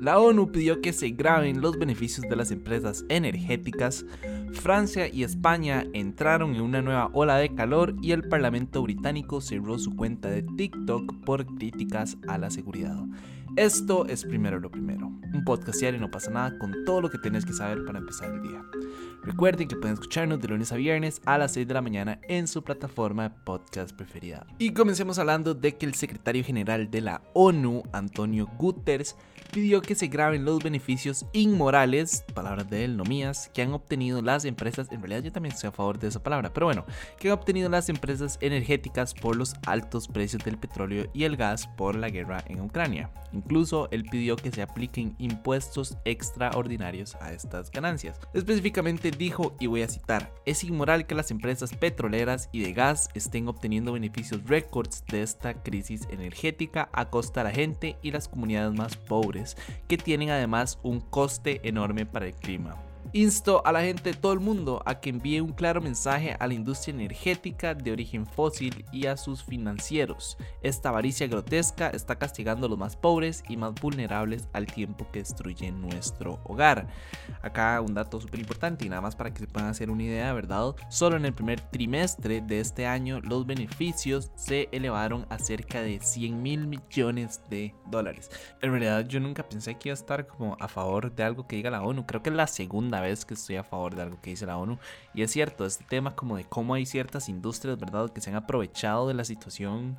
La ONU pidió que se graben los beneficios de las empresas energéticas. Francia y España entraron en una nueva ola de calor y el Parlamento británico cerró su cuenta de TikTok por críticas a la seguridad. Esto es primero lo primero, un podcast diario no pasa nada con todo lo que tienes que saber para empezar el día. Recuerden que pueden escucharnos de lunes a viernes a las 6 de la mañana en su plataforma de podcast preferida. Y comencemos hablando de que el secretario general de la ONU, Antonio Guterres, pidió que se graben los beneficios inmorales, palabras de él, no mías, que han obtenido las empresas, en realidad yo también estoy a favor de esa palabra, pero bueno, que han obtenido las empresas energéticas por los altos precios del petróleo y el gas por la guerra en Ucrania. Incluso él pidió que se apliquen impuestos extraordinarios a estas ganancias. Específicamente dijo, y voy a citar, es inmoral que las empresas petroleras y de gas estén obteniendo beneficios récords de esta crisis energética a costa de la gente y las comunidades más pobres, que tienen además un coste enorme para el clima. Insto a la gente de todo el mundo a que envíe un claro mensaje a la industria energética de origen fósil y a sus financieros. Esta avaricia grotesca está castigando a los más pobres y más vulnerables al tiempo que destruye nuestro hogar. Acá un dato súper importante y nada más para que se puedan hacer una idea, ¿verdad? Solo en el primer trimestre de este año los beneficios se elevaron a cerca de 100 mil millones de dólares. En realidad yo nunca pensé que iba a estar como a favor de algo que diga la ONU. Creo que es la segunda vez que estoy a favor de algo que dice la ONU. Y es cierto, este tema como de cómo hay ciertas industrias, ¿verdad?, que se han aprovechado de la situación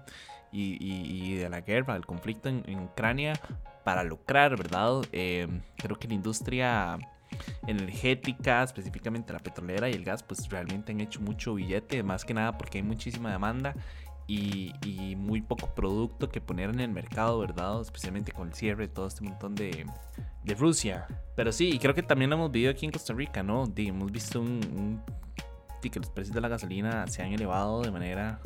y, de la guerra, del conflicto en, Ucrania para lucrar, ¿verdad? Eh, creo que la industria energética, específicamente la petrolera y el gas, pues realmente han hecho mucho billete, más que nada porque hay muchísima demanda y, y, muy poco producto que poner en el mercado, ¿verdad? Especialmente con el cierre todo este montón de, de Rusia. Pero sí, y creo que también lo hemos visto aquí en Costa Rica, ¿no? hemos visto un, que los precios de la gasolina se han elevado de manera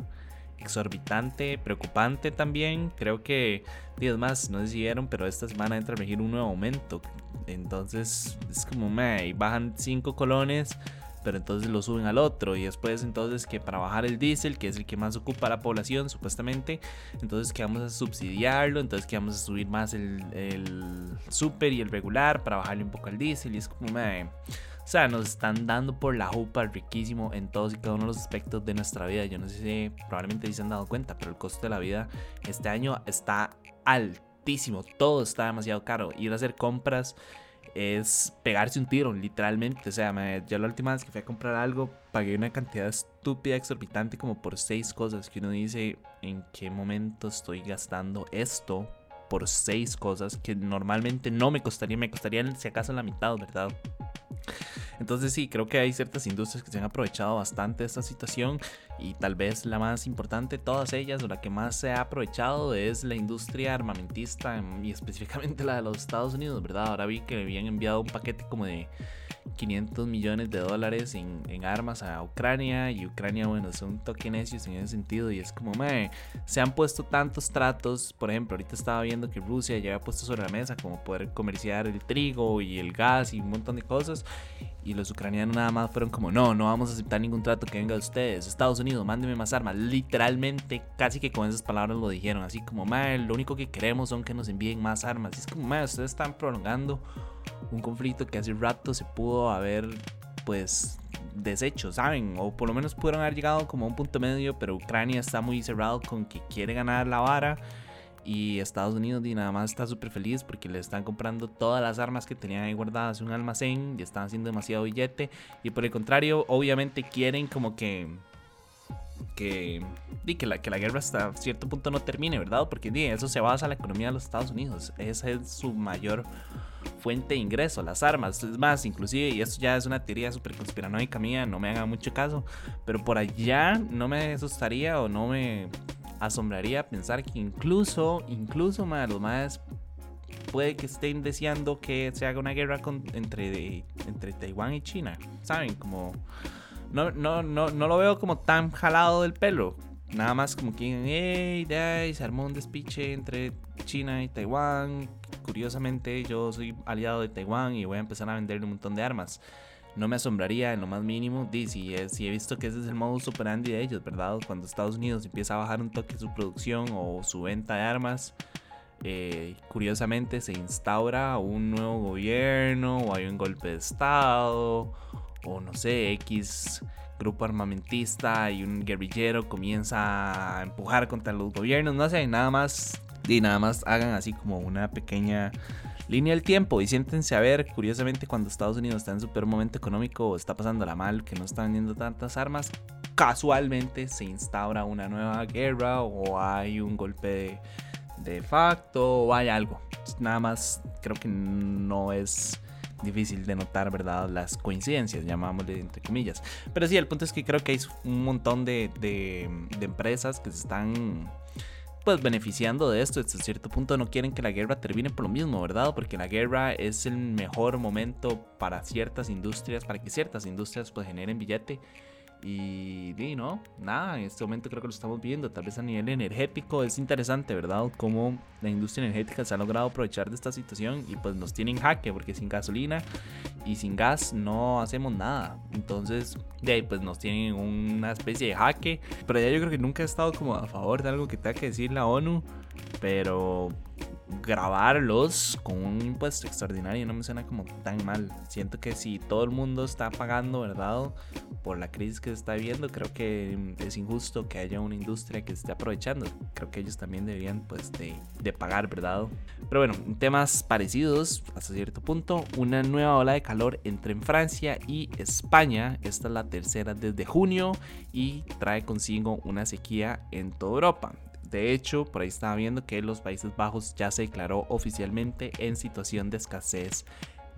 exorbitante, preocupante también. Creo que, días más, no decidieron, pero esta semana entra a regir un nuevo aumento. Entonces es como, me bajan 5 colones pero entonces lo suben al otro y después entonces que para bajar el diésel, que es el que más ocupa la población supuestamente, entonces que vamos a subsidiarlo, entonces que vamos a subir más el, el super y el regular para bajarle un poco al diésel y es como, me o sea, nos están dando por la jupa riquísimo en todos y cada uno de los aspectos de nuestra vida. Yo no sé si probablemente se han dado cuenta, pero el costo de la vida este año está altísimo. Todo está demasiado caro. Ir a hacer compras es pegarse un tiro, literalmente. O sea, me, yo la última vez que fui a comprar algo, pagué una cantidad estúpida, exorbitante, como por seis cosas. Que uno dice, ¿en qué momento estoy gastando esto por seis cosas que normalmente no me costaría? Me costaría si acaso la mitad, ¿verdad? Entonces sí, creo que hay ciertas industrias que se han aprovechado bastante de esta situación y tal vez la más importante de todas ellas o la que más se ha aprovechado es la industria armamentista y específicamente la de los Estados Unidos, ¿verdad? Ahora vi que habían enviado un paquete como de 500 millones de dólares en, armas a Ucrania y Ucrania, bueno, son toque necios en ese sentido y es como, me se han puesto tantos tratos, por ejemplo, ahorita estaba viendo que Rusia ya había puesto sobre la mesa como poder comerciar el trigo y el gas y un montón de cosas y los ucranianos nada más fueron como, no, no vamos a aceptar ningún trato que venga de ustedes. Estados Unidos, mándeme más armas. Literalmente, casi que con esas palabras lo dijeron. Así como, madre, lo único que queremos son que nos envíen más armas. Y es como, madre, ustedes están prolongando un conflicto que hace rato se pudo haber, pues, deshecho, ¿saben? O por lo menos pudieron haber llegado como a un punto medio, pero Ucrania está muy cerrado con que quiere ganar la vara y Estados Unidos y nada más está súper feliz porque le están comprando todas las armas que tenían ahí guardadas en un almacén y están haciendo demasiado billete. Y por el contrario, obviamente quieren como que que, que, la, que la guerra hasta cierto punto no termine, ¿verdad? Porque eso se basa en la economía de los Estados Unidos. Esa es su mayor fuente de ingreso, las armas. Es más, inclusive, y esto ya es una teoría súper conspiranoica mía, no me hagan mucho caso, pero por allá no me asustaría o no me asombraría pensar que incluso, incluso, más los más puede que estén deseando que se haga una guerra entre, entre Taiwán y China. ¿Saben? Como. No, no, no, no lo veo como tan jalado del pelo. Nada más como que, hey, se armó un despiche entre China y Taiwán. Curiosamente, yo soy aliado de Taiwán y voy a empezar a venderle un montón de armas no me asombraría en lo más mínimo. si, he visto que ese es el modo operandi de ellos, ¿verdad? Cuando Estados Unidos empieza a bajar un toque su producción o su venta de armas, eh, curiosamente se instaura un nuevo gobierno o hay un golpe de Estado o no sé, X grupo armamentista y un guerrillero comienza a empujar contra los gobiernos, no sé, nada más y nada más hagan así como una pequeña línea del tiempo y siéntense a ver, curiosamente cuando Estados Unidos está en su peor momento económico está pasándola mal, que no está vendiendo tantas armas, casualmente se instaura una nueva guerra o hay un golpe de, de facto o hay algo. Nada más creo que no es difícil de notar, ¿verdad? Las coincidencias, llamámosle entre comillas. Pero sí, el punto es que creo que hay un montón de, de, empresas que se están pues beneficiando de esto. Hasta cierto punto no quieren que la guerra termine por lo mismo, ¿verdad? Porque la guerra es el mejor momento para ciertas industrias, para que ciertas industrias pues generen billete y, no, nada, en este momento creo que lo estamos viendo, tal vez a nivel energético es interesante, ¿verdad? Cómo la industria energética se ha logrado aprovechar de esta situación y pues nos tienen jaque, porque sin gasolina y sin gas no hacemos nada. Entonces, de ahí pues nos tienen una especie de jaque. Pero ya yo creo que nunca he estado como a favor de algo que tenga que decir la ONU, pero grabarlos con un impuesto extraordinario no me suena como tan mal. Siento que si todo el mundo está pagando, ¿verdad? Por la crisis que se está viviendo, creo que es injusto que haya una industria que se esté aprovechando. Creo que ellos también deberían pues de, de pagar, ¿verdad? Pero bueno, temas parecidos hasta cierto punto. Una nueva ola de calor entre en Francia y España. Esta es la tercera desde junio y trae consigo una sequía en toda Europa. De hecho, por ahí estaba viendo que los Países Bajos ya se declaró oficialmente en situación de escasez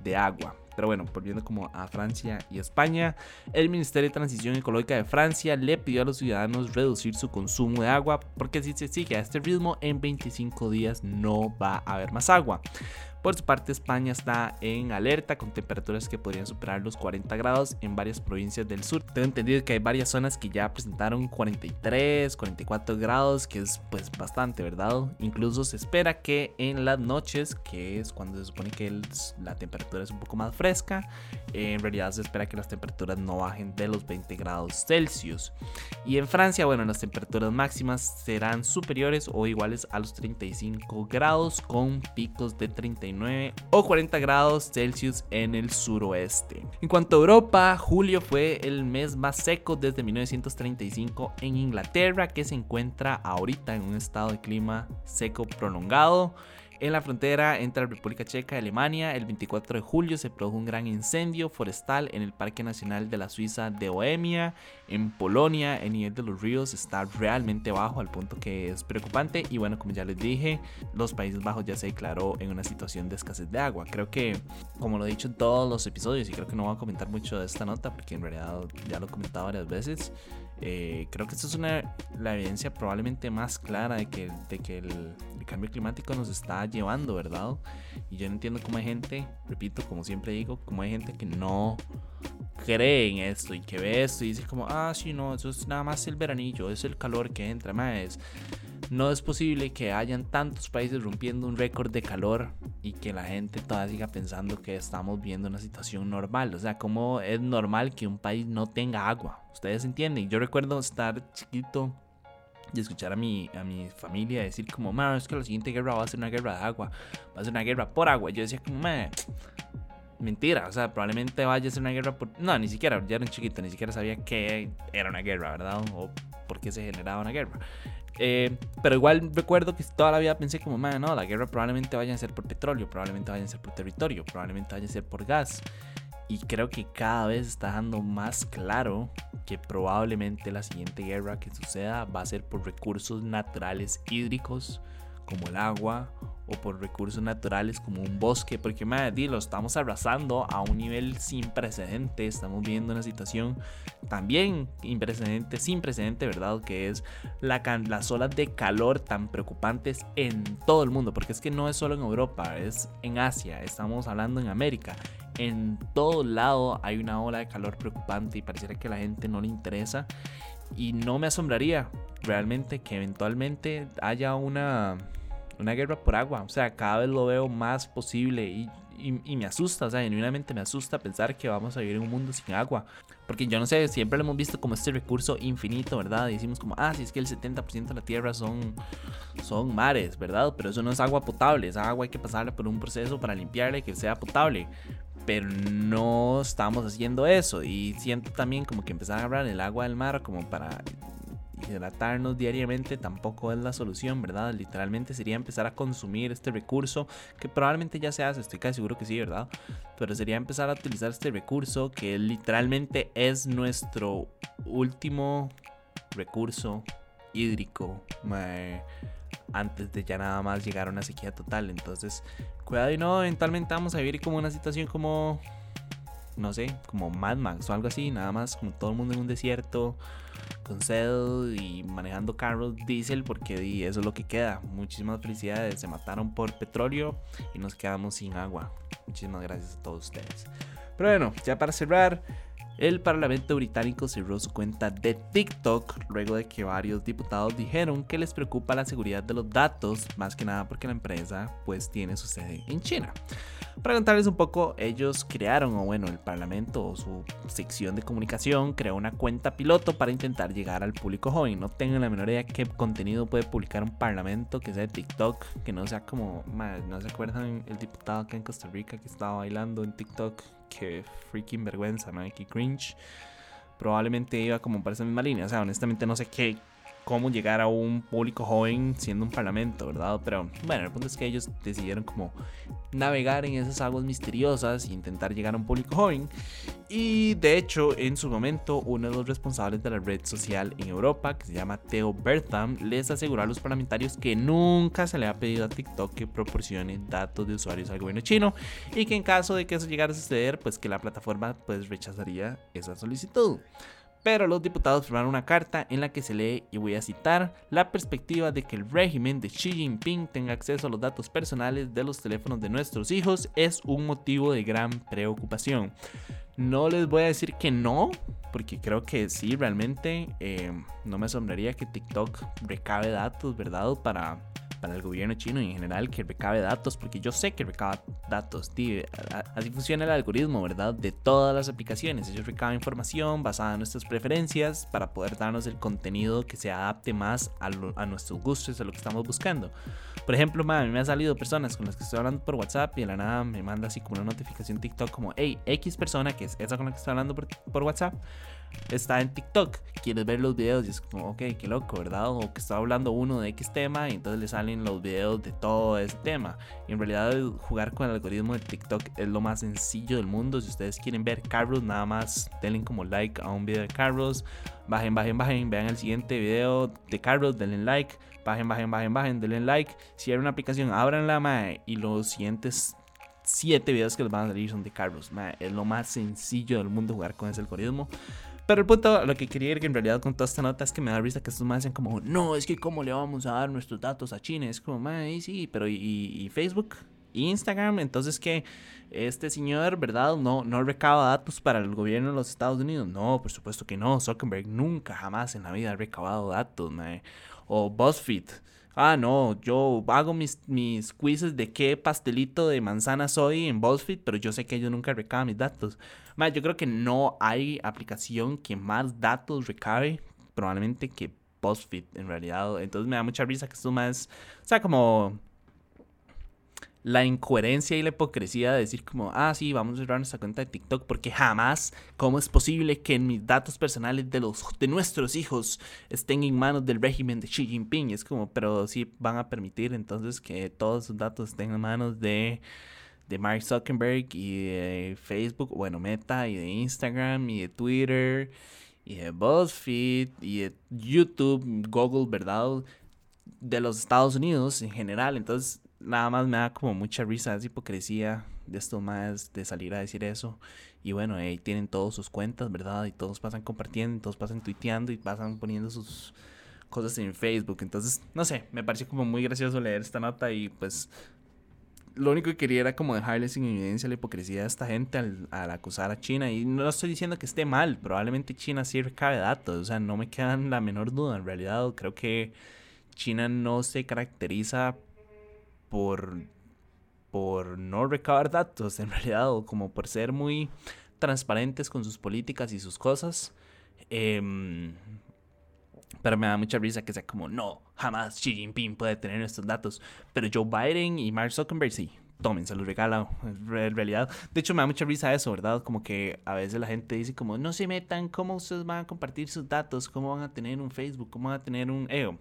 de agua. Pero bueno, volviendo como a Francia y España, el Ministerio de Transición Ecológica de Francia le pidió a los ciudadanos reducir su consumo de agua porque si se sigue a este ritmo en 25 días no va a haber más agua. Por su parte, España está en alerta con temperaturas que podrían superar los 40 grados en varias provincias del sur. Tengo entendido que hay varias zonas que ya presentaron 43, 44 grados, que es pues bastante, ¿verdad? Incluso se espera que en las noches, que es cuando se supone que la temperatura es un poco más fresca, en realidad se espera que las temperaturas no bajen de los 20 grados Celsius. Y en Francia, bueno, las temperaturas máximas serán superiores o iguales a los 35 grados con picos de 39 o 40 grados Celsius en el suroeste. En cuanto a Europa, julio fue el mes más seco desde 1935 en Inglaterra, que se encuentra ahorita en un estado de clima seco prolongado. En la frontera entre la República Checa y Alemania, el 24 de julio se produjo un gran incendio forestal en el Parque Nacional de la Suiza de Bohemia. En Polonia, el nivel de los ríos está realmente bajo al punto que es preocupante. Y bueno, como ya les dije, los Países Bajos ya se declaró en una situación de escasez de agua. Creo que, como lo he dicho en todos los episodios, y creo que no voy a comentar mucho de esta nota porque en realidad ya lo he comentado varias veces. Eh, creo que esta es una, la evidencia probablemente más clara de que, de que el, cambio climático nos está llevando, ¿verdad? Y yo no entiendo cómo hay gente, repito, como siempre digo, cómo hay gente que no cree en esto y que ve esto y dice como, ah, sí, no, eso es nada más el veranillo, es el calor que entra, más. No es posible que hayan tantos países rompiendo un récord de calor y que la gente todavía siga pensando que estamos viendo una situación normal. O sea, ¿cómo es normal que un país no tenga agua? Ustedes entienden. Yo recuerdo estar chiquito y escuchar a mi, a mi familia decir como, man, es que la siguiente guerra va a ser una guerra de agua, va a ser una guerra por agua. Yo decía como, man, mentira, o sea, probablemente vaya a ser una guerra por... No, ni siquiera, ya era un chiquito, ni siquiera sabía que era una guerra, ¿verdad? O por qué se generaba una guerra. Eh, pero igual recuerdo que toda la vida pensé como, man, no, la guerra probablemente vaya a ser por petróleo, probablemente vaya a ser por territorio, probablemente vaya a ser por gas. Y creo que cada vez está dando más claro que probablemente la siguiente guerra que suceda va a ser por recursos naturales hídricos como el agua o por recursos naturales como un bosque, porque madre, lo estamos arrasando a un nivel sin precedente, estamos viendo una situación también sin precedente, sin precedente, ¿verdad? Que es la, las olas de calor tan preocupantes en todo el mundo, porque es que no es solo en Europa, es en Asia, estamos hablando en América, en todo lado hay una ola de calor preocupante y pareciera que a la gente no le interesa y no me asombraría realmente que eventualmente haya una una guerra por agua. O sea, cada vez lo veo más posible y, y, me asusta, o sea, genuinamente me asusta pensar que vamos a vivir en un mundo sin agua. Porque yo no sé, siempre lo hemos visto como este recurso infinito, ¿verdad? Y decimos como, ah, si es que el 70% de la tierra son, son mares, ¿verdad? Pero eso no es agua potable, esa agua hay que pasarla por un proceso para limpiarla y que sea potable. Pero no estamos haciendo eso. Y siento también como que empezar a hablar el agua del mar como para hidratarnos diariamente tampoco es la solución, ¿verdad? Literalmente sería empezar a consumir este recurso, que probablemente ya se hace, estoy casi seguro que sí, ¿verdad? Pero sería empezar a utilizar este recurso que literalmente es nuestro último recurso hídrico antes de ya nada más llegar a una sequía total. Entonces, cuidado y no, eventualmente vamos a vivir como una situación como, no sé, como Mad Max o algo así, nada más como todo el mundo en un desierto con sed y manejando carros diésel porque eso es lo que queda. Muchísimas felicidades, se mataron por petróleo y nos quedamos sin agua. Muchísimas gracias a todos ustedes. Pero bueno, ya para cerrar, el Parlamento británico cerró su cuenta de TikTok luego de que varios diputados dijeron que les preocupa la seguridad de los datos, más que nada porque la empresa pues tiene su sede en China. Para contarles un poco, ellos crearon, o bueno, el Parlamento o su sección de comunicación creó una cuenta piloto para intentar llegar al público joven. No tengo la menor idea qué contenido puede publicar un Parlamento que sea de TikTok, que no sea como, no se acuerdan el diputado acá en Costa Rica que estaba bailando en TikTok que freaking vergüenza, ¿no? Que cringe. Probablemente iba como por esa misma línea. O sea, honestamente no sé qué, cómo llegar a un público joven siendo un parlamento, ¿verdad? Pero bueno, el punto es que ellos decidieron como navegar en esas aguas misteriosas e intentar llegar a un público joven. Y de hecho, en su momento, uno de los responsables de la red social en Europa, que se llama Theo Bertham, les aseguró a los parlamentarios que nunca se le ha pedido a TikTok que proporcione datos de usuarios al gobierno chino y que en caso de que eso llegara a suceder, pues que la plataforma pues rechazaría esa solicitud pero los diputados firmaron una carta en la que se lee, y voy a citar, la perspectiva de que el régimen de Xi Jinping tenga acceso a los datos personales de los teléfonos de nuestros hijos es un motivo de gran preocupación. No les voy a decir que no, porque creo que sí, realmente eh, no me asombraría que TikTok recabe datos, ¿verdad? Para para el gobierno chino y en general que recabe datos, porque yo sé que recaba datos, tío. Así funciona el algoritmo, ¿verdad? De todas las aplicaciones. Ellos recaban información basada en nuestras preferencias para poder darnos el contenido que se adapte más a, a nuestros gustos, a lo que estamos buscando. Por ejemplo, a mí me han salido personas con las que estoy hablando por WhatsApp y de la nada me manda así como una notificación TikTok como, hey, X persona, que es esa con la que estoy hablando por, por WhatsApp, está en TikTok, quieres ver los videos y es como, ok, qué loco, ¿verdad? O que está hablando uno de X tema y entonces le salen los videos de todo ese tema. En realidad jugar con el algoritmo de TikTok es lo más sencillo del mundo. Si ustedes quieren ver Carlos, nada más denle como like a un video de Carlos. Bajen, bajen, bajen, vean el siguiente video de Carlos, denle like. Bajen, bajen, bajen, bajen, denle like. Si hay una aplicación, abran la mae y los siguientes siete videos que les van a salir son de Carlos. es lo más sencillo del mundo jugar con ese algoritmo. Pero el punto, lo que quería ir en realidad con toda esta nota es que me da risa que estos más dicen como, no, es que cómo le vamos a dar nuestros datos a China. Es como, man, sí, pero ¿y, Facebook? ¿Y Instagram? Entonces que este señor, ¿verdad? No, no recaba datos para el gobierno de los Estados Unidos. No, por supuesto que no. Zuckerberg nunca, jamás en la vida ha recabado datos, man. O BuzzFeed ah, no, yo hago mis, mis quizzes de qué pastelito de manzana soy en BuzzFeed, pero yo sé que ellos nunca recaban mis datos. yo creo que no hay aplicación que más datos recabe, probablemente que BuzzFeed en realidad. Entonces me da mucha risa que esto más, o sea, como la incoherencia y la hipocresía de decir como, ah, sí, vamos a cerrar nuestra cuenta de TikTok porque jamás, ¿cómo es posible que mis datos personales de, los, de nuestros hijos estén en manos del régimen de Xi Jinping? Es como, pero sí van a permitir entonces que todos sus datos estén en manos de, de Mark Zuckerberg y de Facebook, bueno, Meta y de Instagram y de Twitter y de BuzzFeed y de YouTube, Google, ¿verdad? De los Estados Unidos en general. Entonces, nada más me da como mucha risa esa hipocresía de esto más, de salir a decir eso. Y bueno, ahí tienen todas sus cuentas, ¿verdad? Y todos pasan compartiendo, todos pasan tuiteando y pasan poniendo sus cosas en Facebook. Entonces, no sé, me pareció como muy gracioso leer esta nota y pues lo único que quería era como dejarles en evidencia la hipocresía de esta gente al, al, acusar a China. Y no estoy diciendo que esté mal, probablemente China sí recabe datos, o sea, no me quedan la menor duda. En realidad, creo que China no se caracteriza por por no recabar datos, en realidad, o como por ser muy transparentes con sus políticas y sus cosas. Em, pero me da mucha risa que sea como, no, jamás Xi Jinping puede tener estos datos. Pero Joe Biden y Mark Zuckerberg sí, tomen, se los regala en realidad. De hecho, me da mucha risa eso, ¿verdad? Como que a veces la gente dice como, no se metan, ¿cómo ustedes van a compartir sus datos? ¿Cómo van a tener un Facebook? ¿Cómo van a tener un... Eh,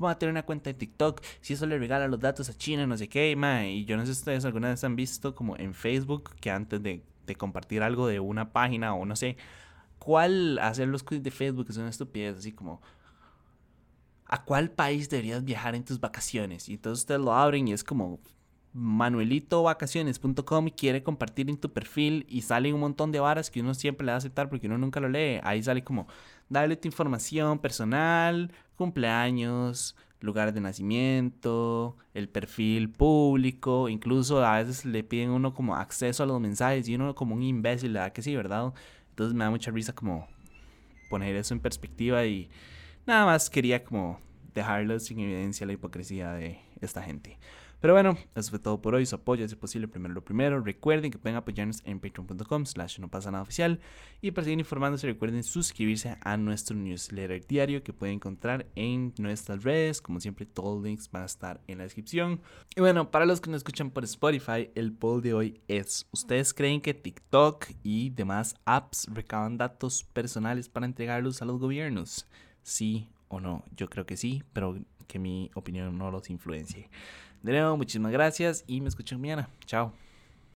¿Cómo a tener una cuenta de TikTok? Si eso le regala los datos a China, no sé qué, Y yo no sé si ustedes alguna vez han visto como en Facebook que antes de, de compartir algo de una página o no sé, cuál hacer los quiz de Facebook es una estupidez, así como ¿a cuál país deberías viajar en tus vacaciones? Y entonces ustedes lo abren y es como manuelitovacaciones.com y quiere compartir en tu perfil y salen un montón de varas que uno siempre le va a aceptar porque uno nunca lo lee. Ahí sale como, dale tu información personal, cumpleaños, lugar de nacimiento, el perfil público, incluso a veces le piden uno como acceso a los mensajes y uno como un imbécil, ¿verdad que sí, verdad? Entonces me da mucha risa como poner eso en perspectiva y nada más quería como dejarlo sin evidencia la hipocresía de esta gente. Pero bueno, eso fue todo por hoy. Su apoyo es posible primero lo primero. Recuerden que pueden apoyarnos en patreon.com slash no pasa nada oficial. Y para seguir informándose recuerden suscribirse a nuestro newsletter diario que pueden encontrar en nuestras redes. Como siempre, todos los links van a estar en la descripción. Y bueno, para los que nos escuchan por Spotify, el poll de hoy es, ¿ustedes creen que TikTok y demás apps recaban datos personales para entregarlos a los gobiernos? Sí o no, yo creo que sí, pero que mi opinión no los influencie. De nuevo, muchísimas gracias y me escuchan mañana. Chao.